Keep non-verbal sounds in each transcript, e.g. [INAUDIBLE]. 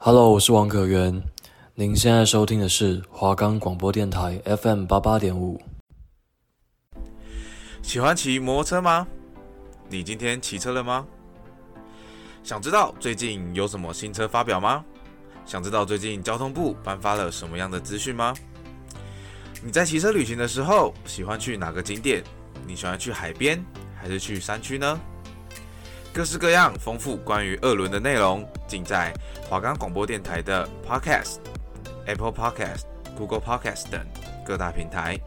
Hello，我是王可元。您现在收听的是华冈广播电台 FM 八八点五。喜欢骑摩托车吗？你今天骑车了吗？想知道最近有什么新车发表吗？想知道最近交通部颁发了什么样的资讯吗？你在骑车旅行的时候，喜欢去哪个景点？你喜欢去海边还是去山区呢？各式各样丰富关于二轮的内容，尽在华冈广播电台的 Podcast、Apple Podcast、Google Podcast 等各大平台。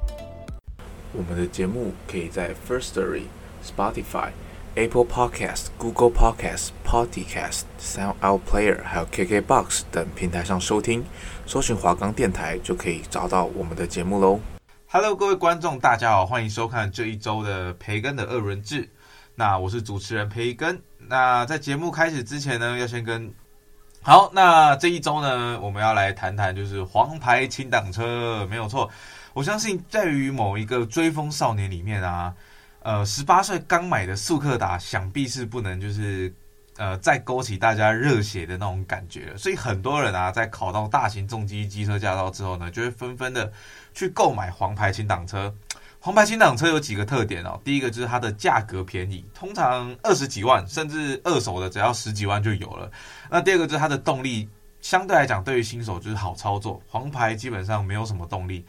我们的节目可以在 Firstory、Spotify、Apple Podcast、Google Podcast、Podcast、SoundOut Player 还有 KKBox 等平台上收听，搜寻华冈电台就可以找到我们的节目喽。Hello，各位观众，大家好，欢迎收看这一周的培根的二轮制。那我是主持人培根。那在节目开始之前呢，要先跟好。那这一周呢，我们要来谈谈就是黄牌轻档车，没有错。我相信在于某一个追风少年里面啊，呃，十八岁刚买的速克达，想必是不能就是呃再勾起大家热血的那种感觉了。所以很多人啊，在考到大型重机机车驾照之后呢，就会纷纷的去购买黄牌轻档车。黄牌轻档车有几个特点哦，第一个就是它的价格便宜，通常二十几万，甚至二手的只要十几万就有了。那第二个就是它的动力，相对来讲对于新手就是好操作。黄牌基本上没有什么动力，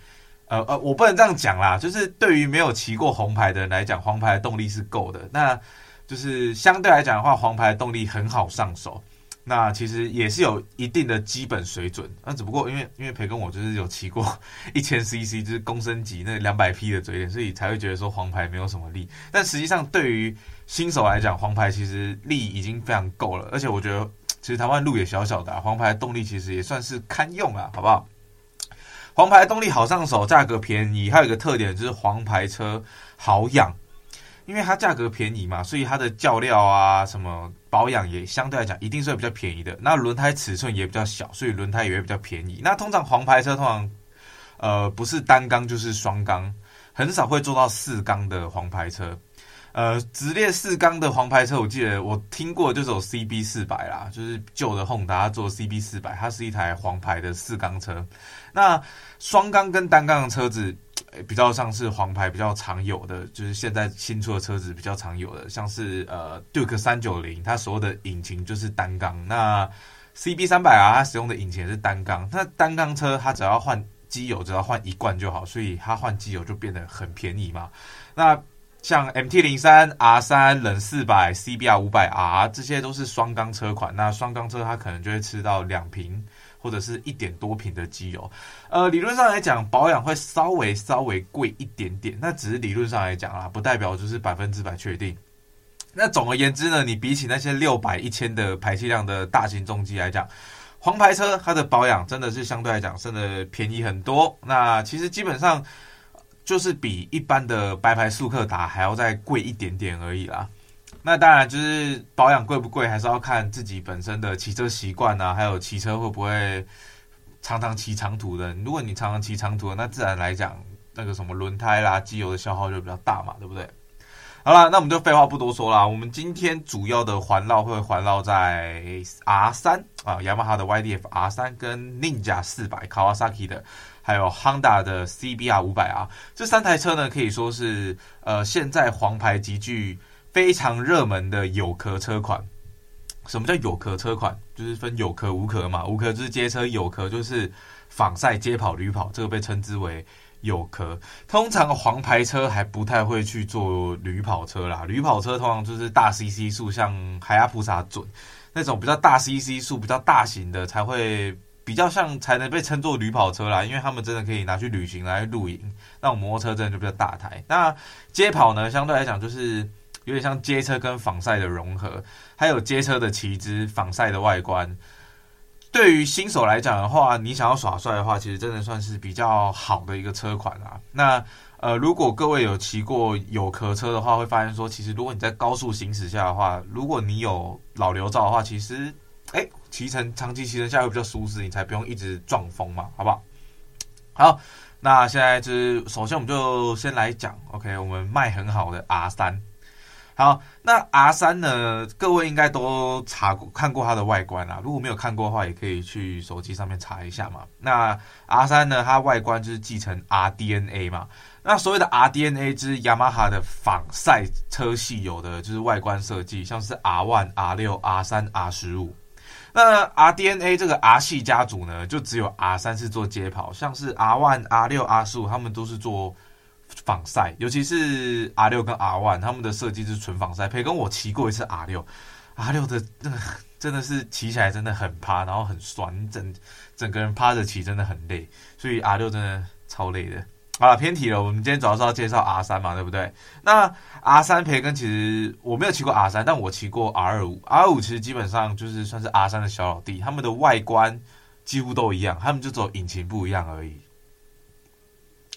呃呃，我不能这样讲啦，就是对于没有骑过红牌的人来讲，黄牌的动力是够的。那就是相对来讲的话，黄牌的动力很好上手。那其实也是有一定的基本水准，那只不过因为因为培根我就是有骑过一千 CC，就是公升级那两百匹的嘴脸，所以才会觉得说黄牌没有什么力。但实际上对于新手来讲，黄牌其实力已经非常够了，而且我觉得其实台湾路也小小的，黄牌动力其实也算是堪用啊，好不好？黄牌动力好上手，价格便宜，还有一个特点就是黄牌车好养。因为它价格便宜嘛，所以它的叫料啊，什么保养也相对来讲一定是比较便宜的。那轮胎尺寸也比较小，所以轮胎也会比较便宜。那通常黄牌车通常，呃，不是单缸就是双缸，很少会做到四缸的黄牌车。呃，直列四缸的黄牌车，我记得我听过就是有 CB 四百啦，就是旧的 Honda 做 CB 四百，它是一台黄牌的四缸车。那双缸跟单缸的车子。比较像是黄牌比较常有的，就是现在新出的车子比较常有的，像是呃 Duke 三九零，它所有的引擎就是单缸。那 CB 三百啊，它使用的引擎也是单缸。那单缸车它只要换机油，只要换一罐就好，所以它换机油就变得很便宜嘛。那像 MT 零三、R 三、冷四百、CBR 五百 R 这些都是双缸车款。那双缸车它可能就会吃到两瓶。或者是一点多瓶的机油，呃，理论上来讲，保养会稍微稍微贵一点点，那只是理论上来讲啊，不代表就是百分之百确定。那总而言之呢，你比起那些六百、一千的排气量的大型重机来讲，黄牌车它的保养真的是相对来讲真的便宜很多。那其实基本上就是比一般的白牌速克达还要再贵一点点而已啦。那当然，就是保养贵不贵，还是要看自己本身的骑车习惯啊，还有骑车会不会常常骑长途的。如果你常常骑长途的，那自然来讲，那个什么轮胎啦、机油的消耗就比较大嘛，对不对？好啦，那我们就废话不多说啦。我们今天主要的环绕会环绕在 R 三啊，雅马哈的 YDF R 三跟 Ninja 四百，Kawasaki 的，还有 Honda 的 CBR 五百啊这三台车呢，可以说是呃现在黄牌极具。非常热门的有壳车款，什么叫有壳车款？就是分有壳无壳嘛。无壳就是街车，有壳就是仿赛、街跑、旅跑，这个被称之为有壳。通常黄牌车还不太会去做旅跑车啦，旅跑车通常就是大 CC 数，像海亚普萨准那种比较大 CC 数、比较大型的，才会比较像才能被称作旅跑车啦，因为他们真的可以拿去旅行、来露营。那种摩托车真的就比较大台。那街跑呢，相对来讲就是。有点像街车跟仿赛的融合，还有街车的骑姿、仿赛的外观。对于新手来讲的话，你想要耍帅的话，其实真的算是比较好的一个车款啊。那呃，如果各位有骑过有壳车的话，会发现说，其实如果你在高速行驶下的话，如果你有老刘照的话，其实哎，骑乘长期骑乘下会比较舒适，你才不用一直撞风嘛，好不好？好，那现在就是首先我们就先来讲，OK，我们卖很好的 R 三。好，那 R3 呢？各位应该都查过看过它的外观啊。如果没有看过的话，也可以去手机上面查一下嘛。那 R3 呢？它外观就是继承 RDNA 嘛。那所谓的 RDNA 就是雅马哈的仿赛车系有的就是外观设计，像是 R1、R6、R3、R15。那 RDNA 这个 R 系家族呢，就只有 R3 是做街跑，像是 R1、R6、R15，他们都是做。防晒，尤其是 R 六跟 R one，他们的设计是纯防晒。培根我骑过一次 R 六，R 六的那个真的是骑起来真的很趴，然后很酸，整整个人趴着骑真的很累，所以 R 六真的超累的。好了，偏题了，我们今天主要是要介绍 R 三嘛，对不对？那 R 三培根其实我没有骑过 R 三，但我骑过 R 五，R 五其实基本上就是算是 R 三的小老弟，他们的外观几乎都一样，他们就只有引擎不一样而已。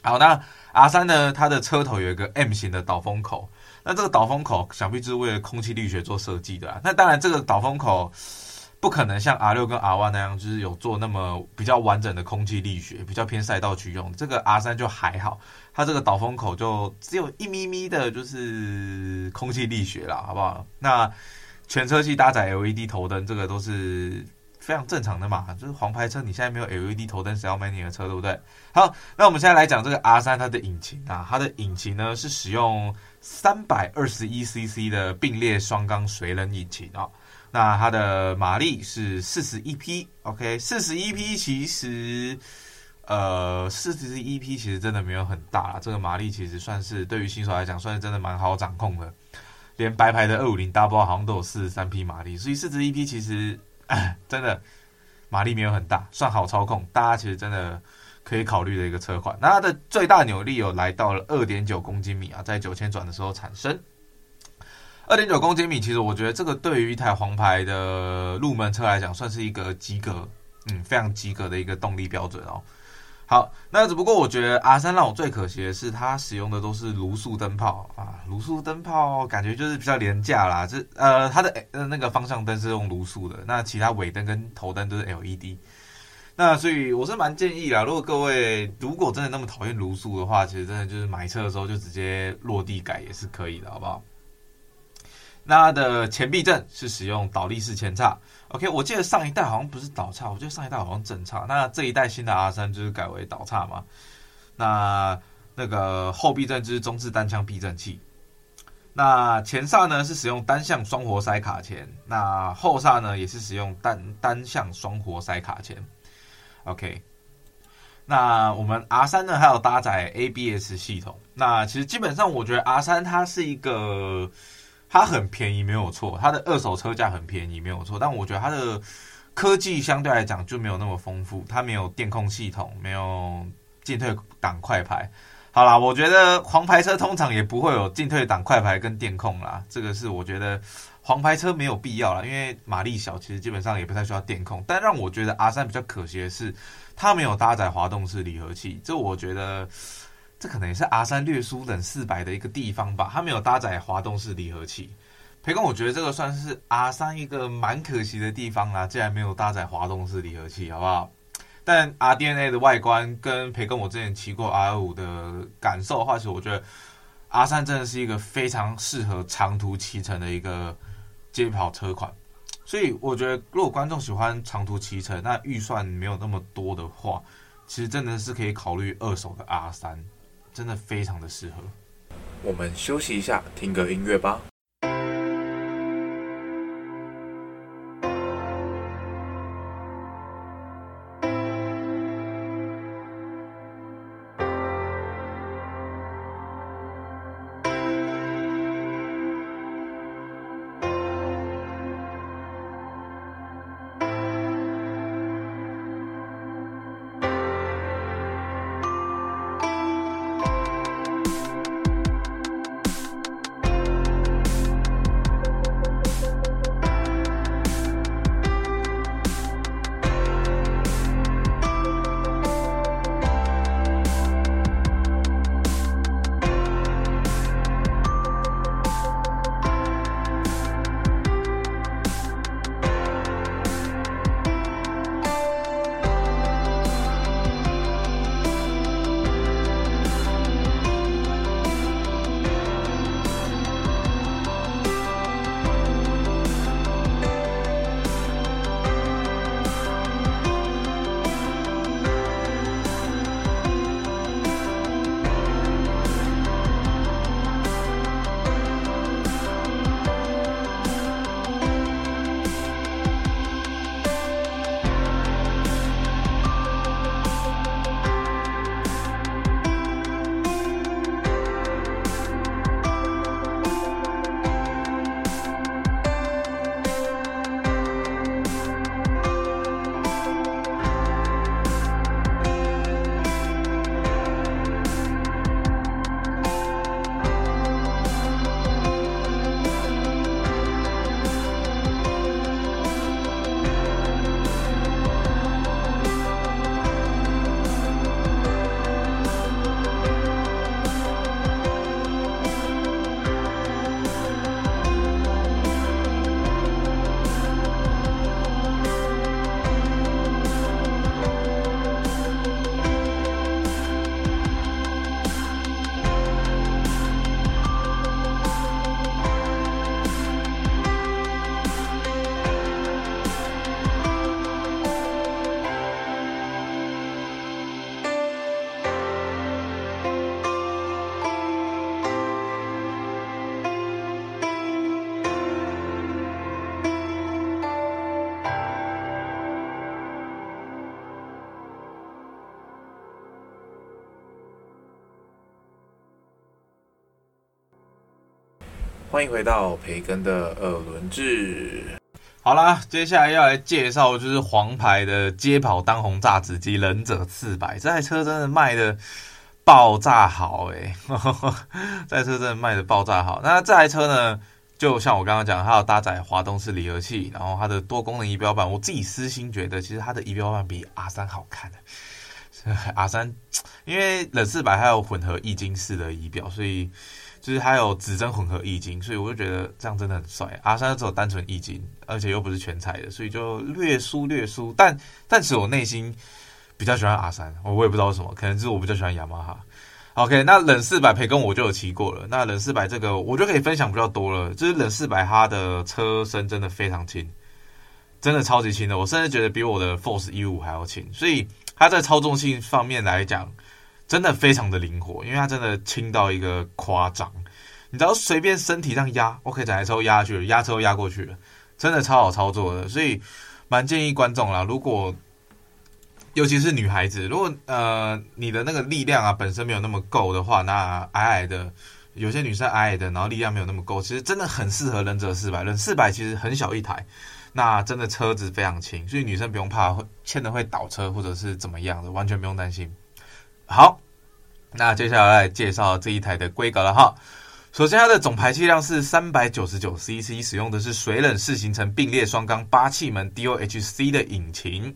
好，那 R 三呢？它的车头有一个 M 型的导风口，那这个导风口想必就是为了空气力学做设计的啊。那当然，这个导风口不可能像 R 六跟 R 万那样，就是有做那么比较完整的空气力学，比较偏赛道区用。这个 R 三就还好，它这个导风口就只有一咪咪的，就是空气力学啦，好不好？那全车系搭载 LED 头灯，这个都是。非常正常的嘛，就是黄牌车，你现在没有 LED 头灯，谁要买你的车，对不对？好，那我们现在来讲这个 R3 它的引擎啊，它的引擎呢是使用三百二十一 CC 的并列双缸水冷引擎啊，那它的马力是四十一匹，OK，四十一匹其实，呃，四十一匹其实真的没有很大啦，这个马力其实算是对于新手来讲，算是真的蛮好掌控的，连白牌的二五零 W 好像都有四十三匹马力，所以四十一匹其实。[LAUGHS] 真的马力没有很大，算好操控，大家其实真的可以考虑的一个车款。那它的最大扭力有来到了二点九公斤米啊，在九千转的时候产生二点九公斤米。其实我觉得这个对于一台黄牌的入门车来讲，算是一个及格，嗯，非常及格的一个动力标准哦。好，那只不过我觉得 R 三让我最可惜的是，它使用的都是卤素灯泡啊，卤素灯泡感觉就是比较廉价啦。这呃，它的呃那个方向灯是用卤素的，那其他尾灯跟头灯都是 LED。那所以我是蛮建议啦，如果各位如果真的那么讨厌卤素的话，其实真的就是买车的时候就直接落地改也是可以的，好不好？那它的前避震是使用倒立式前叉。OK，我记得上一代好像不是倒叉，我记得上一代好像正叉。那这一代新的 R3 就是改为倒叉嘛。那那个后避震就是中置单腔避震器。那前刹呢是使用单向双活塞卡钳，那后刹呢也是使用单单向双活塞卡钳。OK，那我们 R3 呢还有搭载 ABS 系统。那其实基本上我觉得 R3 它是一个。它很便宜，没有错。它的二手车价很便宜，没有错。但我觉得它的科技相对来讲就没有那么丰富。它没有电控系统，没有进退档快排。好啦，我觉得黄牌车通常也不会有进退档快排跟电控啦。这个是我觉得黄牌车没有必要啦，因为马力小，其实基本上也不太需要电控。但让我觉得 R3 比较可惜的是，它没有搭载滑动式离合器。这我觉得。这可能也是 R3 略输冷四百的一个地方吧，它没有搭载滑动式离合器。培根，我觉得这个算是 R3 一个蛮可惜的地方啦，竟然没有搭载滑动式离合器，好不好？[LAUGHS] 但 RDNA 的外观跟培根我之前骑过 R5 的感受的话，其实我觉得 R3 真的是一个非常适合长途骑乘的一个街跑车款。所以我觉得，如果观众喜欢长途骑乘，那预算没有那么多的话，其实真的是可以考虑二手的 R3。真的非常的适合。我们休息一下，听个音乐吧。欢迎回到培根的二轮制。好啦，接下来要来介绍就是黄牌的街跑当红炸子鸡忍者四百，这台车真的卖的爆炸好诶，[LAUGHS] 这台车真的卖的爆炸好。那这台车呢，就像我刚刚讲，它有搭载滑动式离合器，然后它的多功能仪表板，我自己私心觉得，其实它的仪表板比 R 三好看的。[LAUGHS] R 三，因为忍四百还有混合液晶式的仪表，所以就是还有指针混合液晶，所以我就觉得这样真的很帅。R 三只有单纯液晶，而且又不是全彩的，所以就略输略输。但但是我内心比较喜欢 R 三，我我也不知道为什么，可能是我比较喜欢雅马哈。OK，那冷四百培根我就有骑过了，那冷四百这个我就可以分享比较多了。就是冷四百它的车身真的非常轻，真的超级轻的，我甚至觉得比我的 Force 一五还要轻，所以。它在操纵性方面来讲，真的非常的灵活，因为它真的轻到一个夸张。你只要随便身体上压，OK，整台车压下去了，压车压过去了，真的超好操作的。所以蛮建议观众啦，如果尤其是女孩子，如果呃你的那个力量啊本身没有那么够的话，那矮矮的，有些女生矮矮的，然后力量没有那么够，其实真的很适合忍者四百。忍四百其实很小一台。那真的车子非常轻，所以女生不用怕会牵的会倒车或者是怎么样的，完全不用担心。好，那接下来来介绍这一台的规格了哈。首先，它的总排气量是三百九十九 CC，使用的是水冷式行程并列双缸八气门 DOHC 的引擎。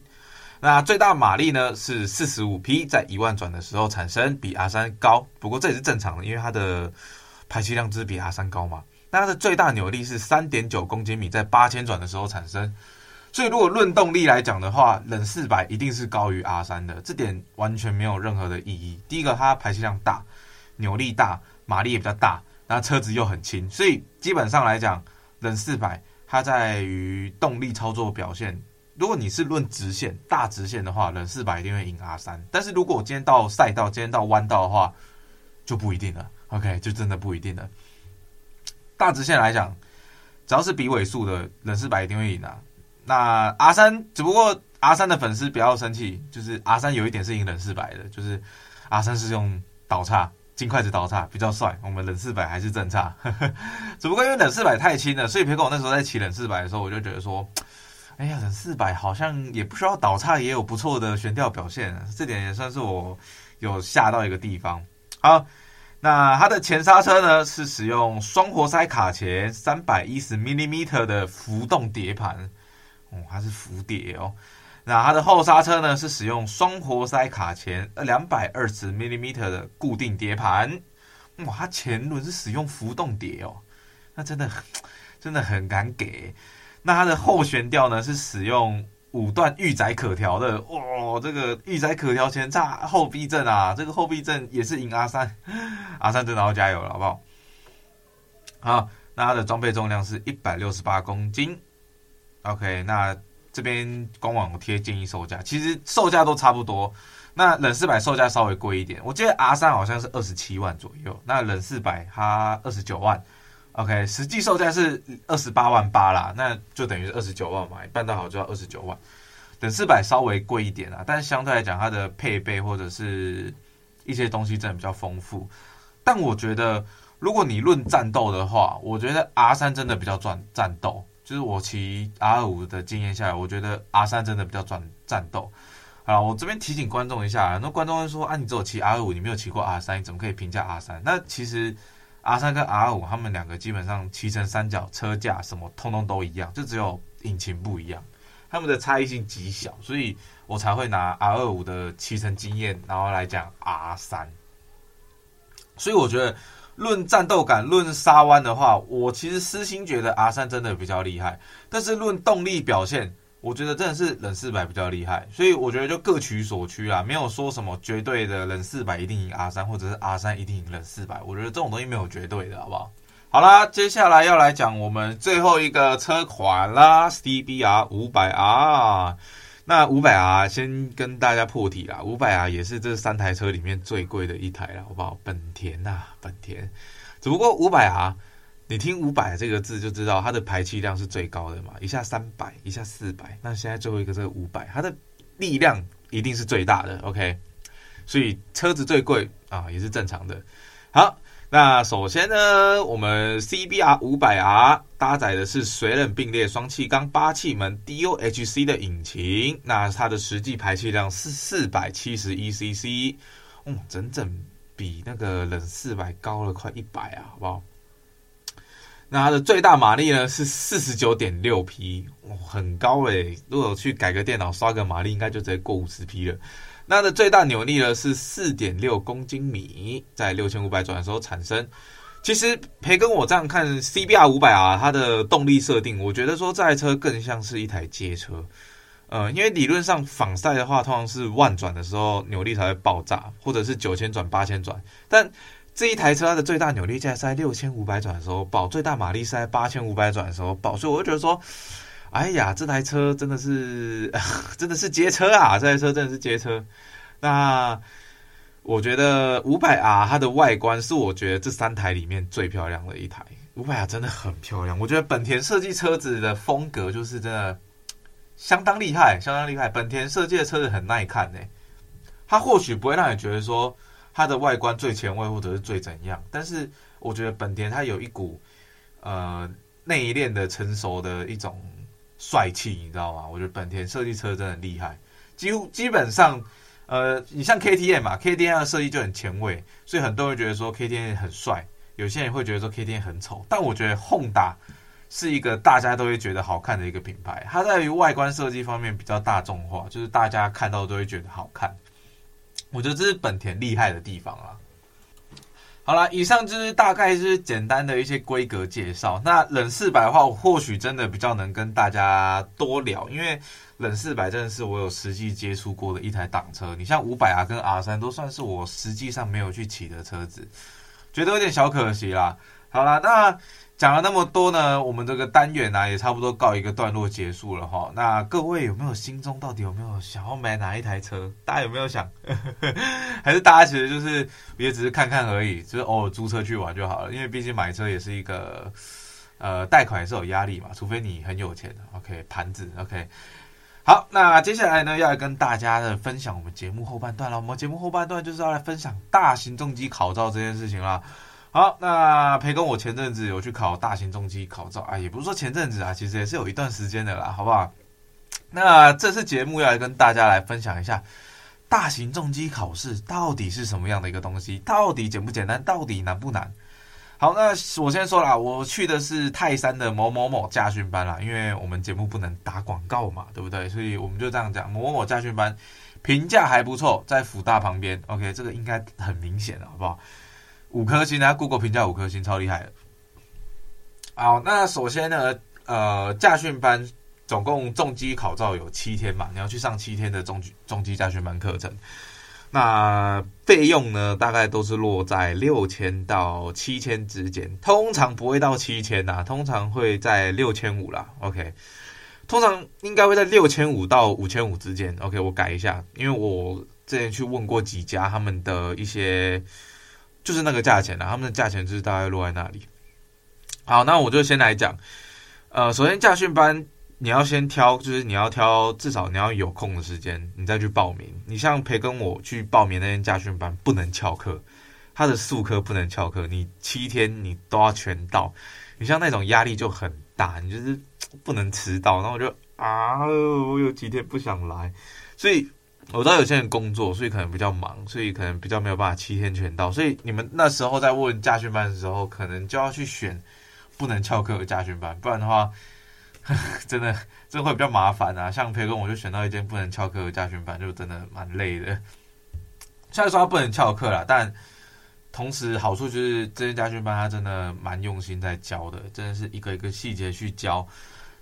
那最大马力呢是四十五匹，在一万转的时候产生，比 R 三高。不过这也是正常的，因为它的排气量就是比 R 三高嘛。那它的最大扭力是三点九公斤米，在八千转的时候产生。所以如果论动力来讲的话，冷四百一定是高于 R 三的，这点完全没有任何的意义。第一个，它排气量大，扭力大，马力也比较大，然后车子又很轻，所以基本上来讲，冷四百它在于动力操作表现，如果你是论直线大直线的话，冷四百一定会赢 R 三。但是如果我今天到赛道，今天到弯道的话，就不一定了。OK，就真的不一定了。大直线来讲，只要是比尾数的冷四百一定会赢啊。那阿三只不过阿三的粉丝不要生气，就是阿三有一点是赢冷四百的，就是阿三是用倒叉金筷子倒叉比较帅，我们冷四百还是正叉。[LAUGHS] 只不过因为冷四百太轻了，所以别跟我那时候在骑冷四百的时候，我就觉得说，哎呀，冷四百好像也不需要倒叉，也有不错的悬吊表现，这点也算是我有吓到一个地方。好。那它的前刹车呢，是使用双活塞卡钳，三百一十 millimeter 的浮动碟盘，哦，它是浮碟哦。那它的后刹车呢，是使用双活塞卡钳，二百二十 mmeter 的固定碟盘，哇，它前轮是使用浮动碟哦，那真的真的很敢给。那它的后悬吊呢，是使用。五段预载可调的，哇、这个预载可调前叉后避震啊，这个后避震也是赢阿三 [LAUGHS] 阿三真的要加油了，好不好？好，那它的装备重量是一百六十八公斤，OK，那这边官网贴建议售价，其实售价都差不多，那冷四百售价稍微贵一点，我记得 R 三好像是二十七万左右，那冷四百它二十九万。OK，实际售价是二十八万八啦，那就等于是二十九万嘛，办到好就要二十九万。忍四百稍微贵一点啊，但是相对来讲，它的配备或者是一些东西真的比较丰富。但我觉得，如果你论战斗的话，我觉得 R 三真的比较赚战斗。就是我骑 R 五的经验下来，我觉得 R 三真的比较赚战斗。好，我这边提醒观众一下，很多观众会说啊，你只有骑 R 五，你没有骑过 R 三，你怎么可以评价 R 三？那其实。R 三跟 R 五，他们两个基本上骑乘三角、车架什么通通都一样，就只有引擎不一样，他们的差异性极小，所以我才会拿 R 二五的骑乘经验，然后来讲 R 三。所以我觉得论战斗感、论沙弯的话，我其实私心觉得 R 三真的比较厉害，但是论动力表现。我觉得真的是冷四百比较厉害，所以我觉得就各取所需啦，没有说什么绝对的冷四百一定赢 R 三，或者是 R 三一定赢冷四百。我觉得这种东西没有绝对的，好不好？好啦，接下来要来讲我们最后一个车款啦，CBR 五百 R。那五百啊先跟大家破题啦，五百啊也是这三台车里面最贵的一台了，好不好？本田呐，本田。只不过五百啊。你听五百这个字就知道它的排气量是最高的嘛，一下三百，一下四百，那现在最后一个这个五百，它的力量一定是最大的，OK，所以车子最贵啊也是正常的。好，那首先呢，我们 CBR 五百 R 搭载的是水冷并列双气缸八气门 DOHC 的引擎，那它的实际排气量是四百七十一 CC，嗯，整整比那个冷四百高了快一百啊，好不好？那它的最大马力呢是四十九点六匹，哇，很高诶，如果去改个电脑刷个马力，应该就直接过五十匹了。它的最大扭力呢是四点六公斤米，在六千五百转的时候产生。其实培根我这样看 CBR 五百 R 它的动力设定，我觉得说这台车更像是一台街车。呃，因为理论上仿赛的话，通常是万转的时候扭力才会爆炸，或者是九千转、八千转。但这一台车它的最大扭力在在六千五百转的时候爆，最大马力是在八千五百转的时候爆，所以我就觉得说。哎呀，这台车真的是，[LAUGHS] 真的是街车啊！这台车真的是街车。那我觉得五百 R 它的外观是我觉得这三台里面最漂亮的一台。五百 R 真的很漂亮，我觉得本田设计车子的风格就是真的相当厉害，相当厉害。本田设计的车子很耐看呢，它或许不会让你觉得说它的外观最前卫或者是最怎样，但是我觉得本田它有一股呃内敛的成熟的一种。帅气，你知道吗？我觉得本田设计车真的厉害，几乎基本上，呃，你像 KTM 嘛，KTM 的设计就很前卫，所以很多人觉得说 KTM 很帅，有些人会觉得说 KTM 很丑，但我觉得 Honda 是一个大家都会觉得好看的一个品牌，它在于外观设计方面比较大众化，就是大家看到都会觉得好看，我觉得这是本田厉害的地方啊。好了，以上就是大概就是简单的一些规格介绍。那冷四百的话，我或许真的比较能跟大家多聊，因为冷四百真的是我有实际接触过的一台挡车。你像五百啊跟 R 三都算是我实际上没有去骑的车子，觉得有点小可惜啦。好了，那。讲了那么多呢，我们这个单元呢、啊、也差不多告一个段落结束了哈。那各位有没有心中到底有没有想要买哪一台车？大家有没有想？[LAUGHS] 还是大家其实就是也只是看看而已，就是偶尔租车去玩就好了。因为毕竟买车也是一个呃贷款也是有压力嘛，除非你很有钱。OK，盘子 OK。好，那接下来呢要来跟大家的分享我们节目后半段了。我们节目后半段就是要来分享大型重机考照这件事情啦。好，那培根我前阵子有去考大型重机考照啊，也不是说前阵子啊，其实也是有一段时间的啦，好不好？那这次节目要来跟大家来分享一下大型重机考试到底是什么样的一个东西，到底简不简单，到底难不难？好，那我先说啦，我去的是泰山的某某某驾训班啦，因为我们节目不能打广告嘛，对不对？所以我们就这样讲，某某某驾训班评价还不错，在辅大旁边，OK，这个应该很明显了，好不好？五颗星，大家 Google 评价五颗星，超厉害。好，那首先呢，呃，驾训班总共重机考照有七天嘛，你要去上七天的重机重机驾训班课程。那费用呢，大概都是落在六千到七千之间，通常不会到七千呐，通常会在六千五啦。OK，通常应该会在六千五到五千五之间。OK，我改一下，因为我之前去问过几家他们的一些。就是那个价钱啦，他们的价钱就是大概落在那里。好，那我就先来讲。呃，首先驾训班你要先挑，就是你要挑至少你要有空的时间，你再去报名。你像培根我去报名那间驾训班，不能翘课，他的术科不能翘课，你七天你都要全到。你像那种压力就很大，你就是不能迟到。然后我就啊，我有几天不想来，所以。我知道有些人工作，所以可能比较忙，所以可能比较没有办法七天全到。所以你们那时候在问驾训班的时候，可能就要去选不能翘课的驾训班，不然的话，[LAUGHS] 真的真的会比较麻烦啊。像培根我就选到一间不能翘课的驾训班，就真的蛮累的。虽然说他不能翘课啦，但同时好处就是这间驾训班他真的蛮用心在教的，真的是一个一个细节去教。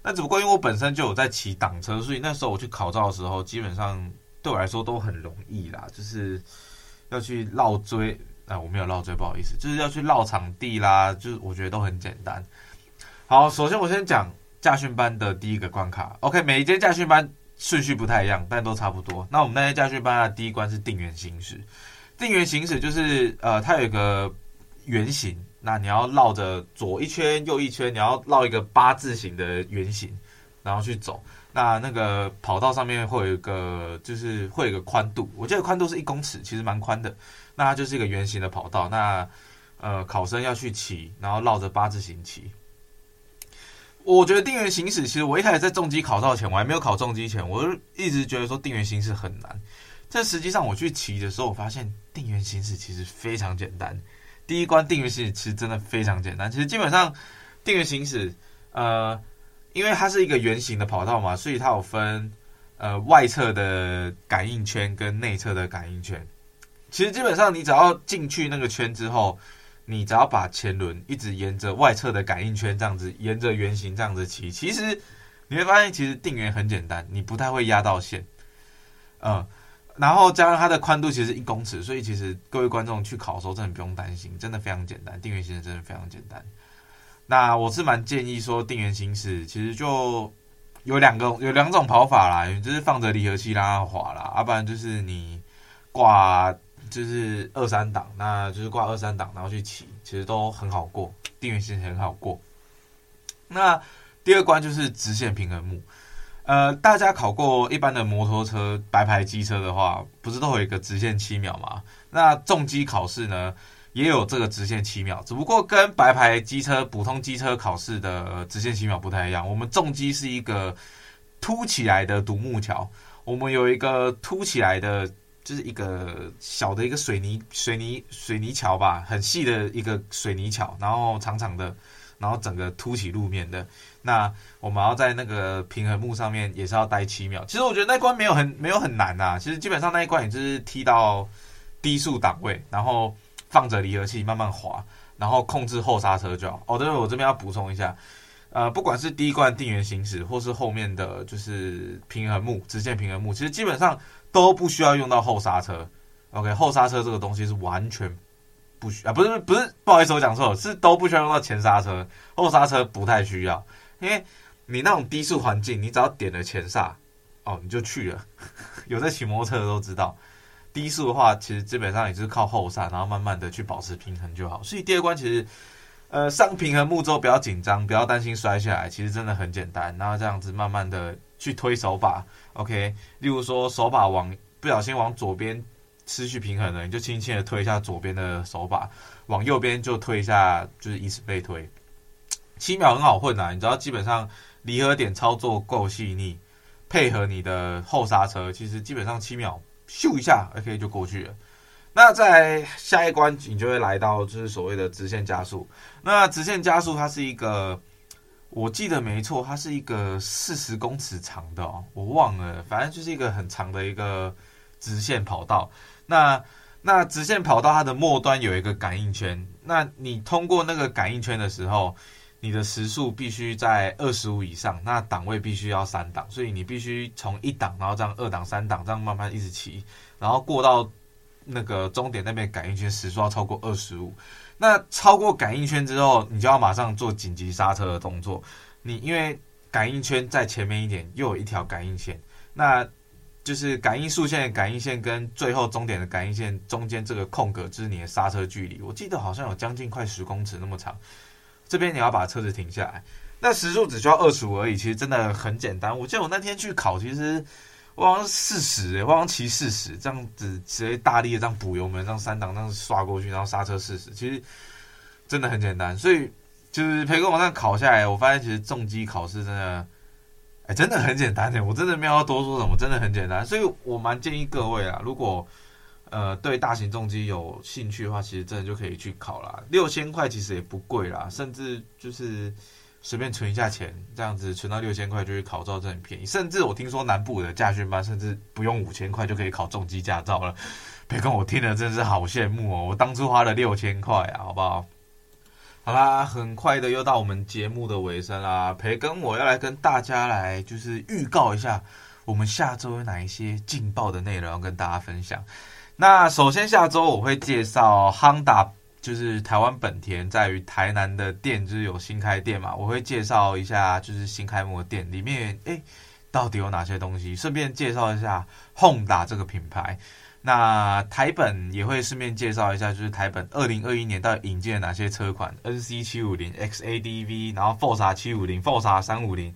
那只不过因为我本身就有在骑挡车，所以那时候我去考照的时候，基本上。对我来说都很容易啦，就是要去绕锥，啊，我没有绕锥，不好意思，就是要去绕场地啦，就是我觉得都很简单。好，首先我先讲驾训班的第一个关卡，OK，每一间驾训班顺序不太一样，但都差不多。那我们那间驾训班的第一关是定圆行驶，定圆行驶就是呃，它有一个圆形，那你要绕着左一圈右一圈，你要绕一个八字形的圆形，然后去走。那那个跑道上面会有一个，就是会有一个宽度，我记得宽度是一公尺，其实蛮宽的。那它就是一个圆形的跑道。那呃考生要去骑，然后绕着八字形骑。我觉得定圆行驶，其实我一开始在重机考照前，我还没有考重机前，我就一直觉得说定圆行驶很难。但实际上我去骑的时候，我发现定圆行驶其实非常简单。第一关定圆行驶其实真的非常简单。其实基本上定圆行驶，呃，因为它是一个圆形的跑道嘛，所以它有分呃外侧的感应圈跟内侧的感应圈。其实基本上你只要进去那个圈之后。你只要把前轮一直沿着外侧的感应圈这样子，沿着圆形这样子骑，其实你会发现，其实定圆很简单，你不太会压到线。嗯，然后加上它的宽度其实一公尺，所以其实各位观众去考的时候真的不用担心，真的非常简单，定圆其实真的非常简单。那我是蛮建议说，定圆行驶其实就有两个有两种跑法啦，就是放着离合器让它滑啦，要不然就是你挂。就是二三档，那就是挂二三档，然后去骑，其实都很好过，定圆行很好过。那第二关就是直线平衡木，呃，大家考过一般的摩托车、白牌机车的话，不是都有一个直线七秒吗？那重机考试呢，也有这个直线七秒，只不过跟白牌机车、普通机车考试的直线七秒不太一样。我们重机是一个凸起来的独木桥，我们有一个凸起来的。就是一个小的一个水泥水泥水泥桥吧，很细的一个水泥桥，然后长长的，然后整个凸起路面的。那我们要在那个平衡木上面也是要待七秒。其实我觉得那关没有很没有很难呐、其实基本上那一关也就是踢到低速档位，然后放着离合器慢慢滑，然后控制后刹车就好。哦，对，我这边要补充一下，呃，不管是第一关定圆行驶，或是后面的就是平衡木直线平衡木，其实基本上。都不需要用到后刹车，OK，后刹车这个东西是完全不需啊，不是不是，不好意思，我讲错了，是都不需要用到前刹车，后刹车不太需要，因为你那种低速环境，你只要点了前刹，哦，你就去了。[LAUGHS] 有在骑摩托车的都知道，低速的话，其实基本上也是靠后刹，然后慢慢的去保持平衡就好。所以第二关其实，呃，上平衡木之后不要紧张，不要担心摔下来，其实真的很简单。然后这样子慢慢的去推手把。OK，例如说手把往不小心往左边失去平衡了，你就轻轻的推一下左边的手把，往右边就推一下，就是以此类推。七秒很好混啊，你知道基本上离合点操作够细腻，配合你的后刹车，其实基本上七秒咻一下，OK 就过去了。那在下一关你就会来到就是所谓的直线加速。那直线加速它是一个。我记得没错，它是一个四十公尺长的哦，我忘了，反正就是一个很长的一个直线跑道。那那直线跑道它的末端有一个感应圈，那你通过那个感应圈的时候，你的时速必须在二十五以上，那档位必须要三档，所以你必须从一档，然后这样二档、三档这样慢慢一直骑，然后过到那个终点那边感应圈时速要超过二十五。那超过感应圈之后，你就要马上做紧急刹车的动作。你因为感应圈在前面一点，又有一条感应线，那就是感应竖线的感应线跟最后终点的感应线中间这个空格，就是你的刹车距离。我记得好像有将近快十公尺那么长。这边你要把车子停下来，那时速只需要二十五而已，其实真的很简单。我记得我那天去考，其实。我好像四十，我好像骑四十，这样子直接大力的这样补油门，这样三档这样刷过去，然后刹车四十，其实真的很简单。所以就是培根网上考下来，我发现其实重机考试真的，哎、真的很简单的。我真的没有要多说什么，真的很简单。所以我蛮建议各位啊，如果呃对大型重机有兴趣的话，其实真的就可以去考啦。六千块其实也不贵啦，甚至就是。随便存一下钱，这样子存到六千块就去考照，这很便宜。甚至我听说南部的驾训班，甚至不用五千块就可以考重机驾照了。培根，我听了真是好羡慕哦！我当初花了六千块啊，好不好？好啦，很快的又到我们节目的尾声啦。培根，我要来跟大家来就是预告一下，我们下周有哪一些劲爆的内容要跟大家分享。那首先下周我会介绍 Honda。就是台湾本田在于台南的店，就是有新开店嘛，我会介绍一下，就是新开幕的店里面，哎，到底有哪些东西？顺便介绍一下 Honda 这个品牌。那台本也会顺便介绍一下，就是台本二零二一年到底引进了哪些车款？NC 七五零、XADV，然后 Forza 七五零、Forza 三五零。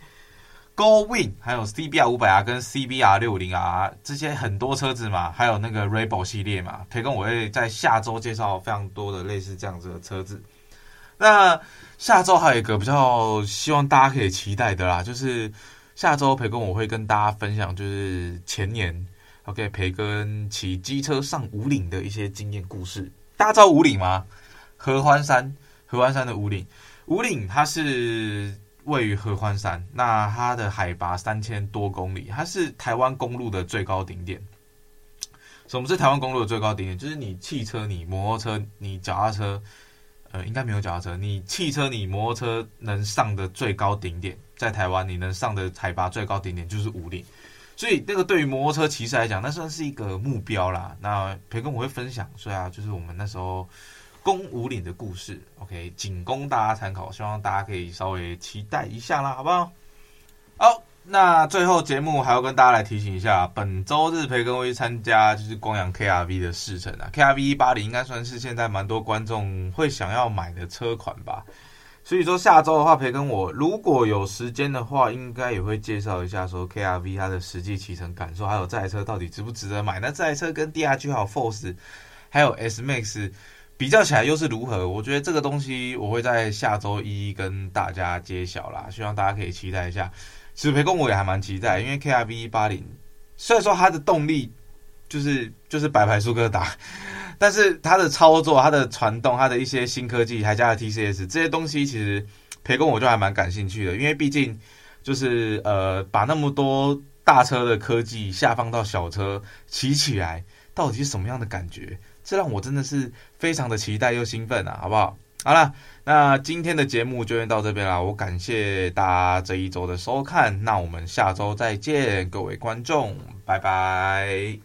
Go Win，还有 CBR 五百 R 跟 CBR 六零 R 这些很多车子嘛，还有那个 Rebel 系列嘛，培根我会在下周介绍非常多的类似这样子的车子。那下周还有一个比较希望大家可以期待的啦，就是下周培根我会跟大家分享，就是前年 OK 培根骑机车上五岭的一些经验故事。大家知道五岭吗？合欢山，合欢山的五岭，五岭它是。位于合欢山，那它的海拔三千多公里，它是台湾公路的最高顶点。什么是台湾公路的最高顶点？就是你汽车、你摩托车、你脚踏车，呃，应该没有脚踏车，你汽车、你摩托车能上的最高顶点，在台湾你能上的海拔最高顶点就是五岭。所以那个对于摩托车骑士来讲，那算是一个目标啦。那培根我会分享，所以啊，就是我们那时候。公武岭的故事，OK，仅供大家参考，希望大家可以稍微期待一下啦，好不好？好，那最后节目还要跟大家来提醒一下，本周日培根会参加就是光阳 KRV 的试乘啊，KRV 一八零应该算是现在蛮多观众会想要买的车款吧。所以说下周的话，培根我如果有时间的话，应该也会介绍一下说 KRV 它的实际骑乘感受，还有这台车到底值不值得买。那这台车跟 DRG 还有 Force 还有 S Max。比较起来又是如何？我觉得这个东西我会在下周一跟大家揭晓啦，希望大家可以期待一下。其实培根我也还蛮期待，因为 KRV 一八零虽然说它的动力就是 [LAUGHS] 就是白牌速克达，但是它的操作、它的传动、它的一些新科技，还加了 TCS 这些东西，其实培根我就还蛮感兴趣的，因为毕竟就是呃把那么多大车的科技下放到小车骑起来，到底是什么样的感觉？这让我真的是非常的期待又兴奋啊，好不好？好了，那今天的节目就先到这边了。我感谢大家这一周的收看，那我们下周再见，各位观众，拜拜。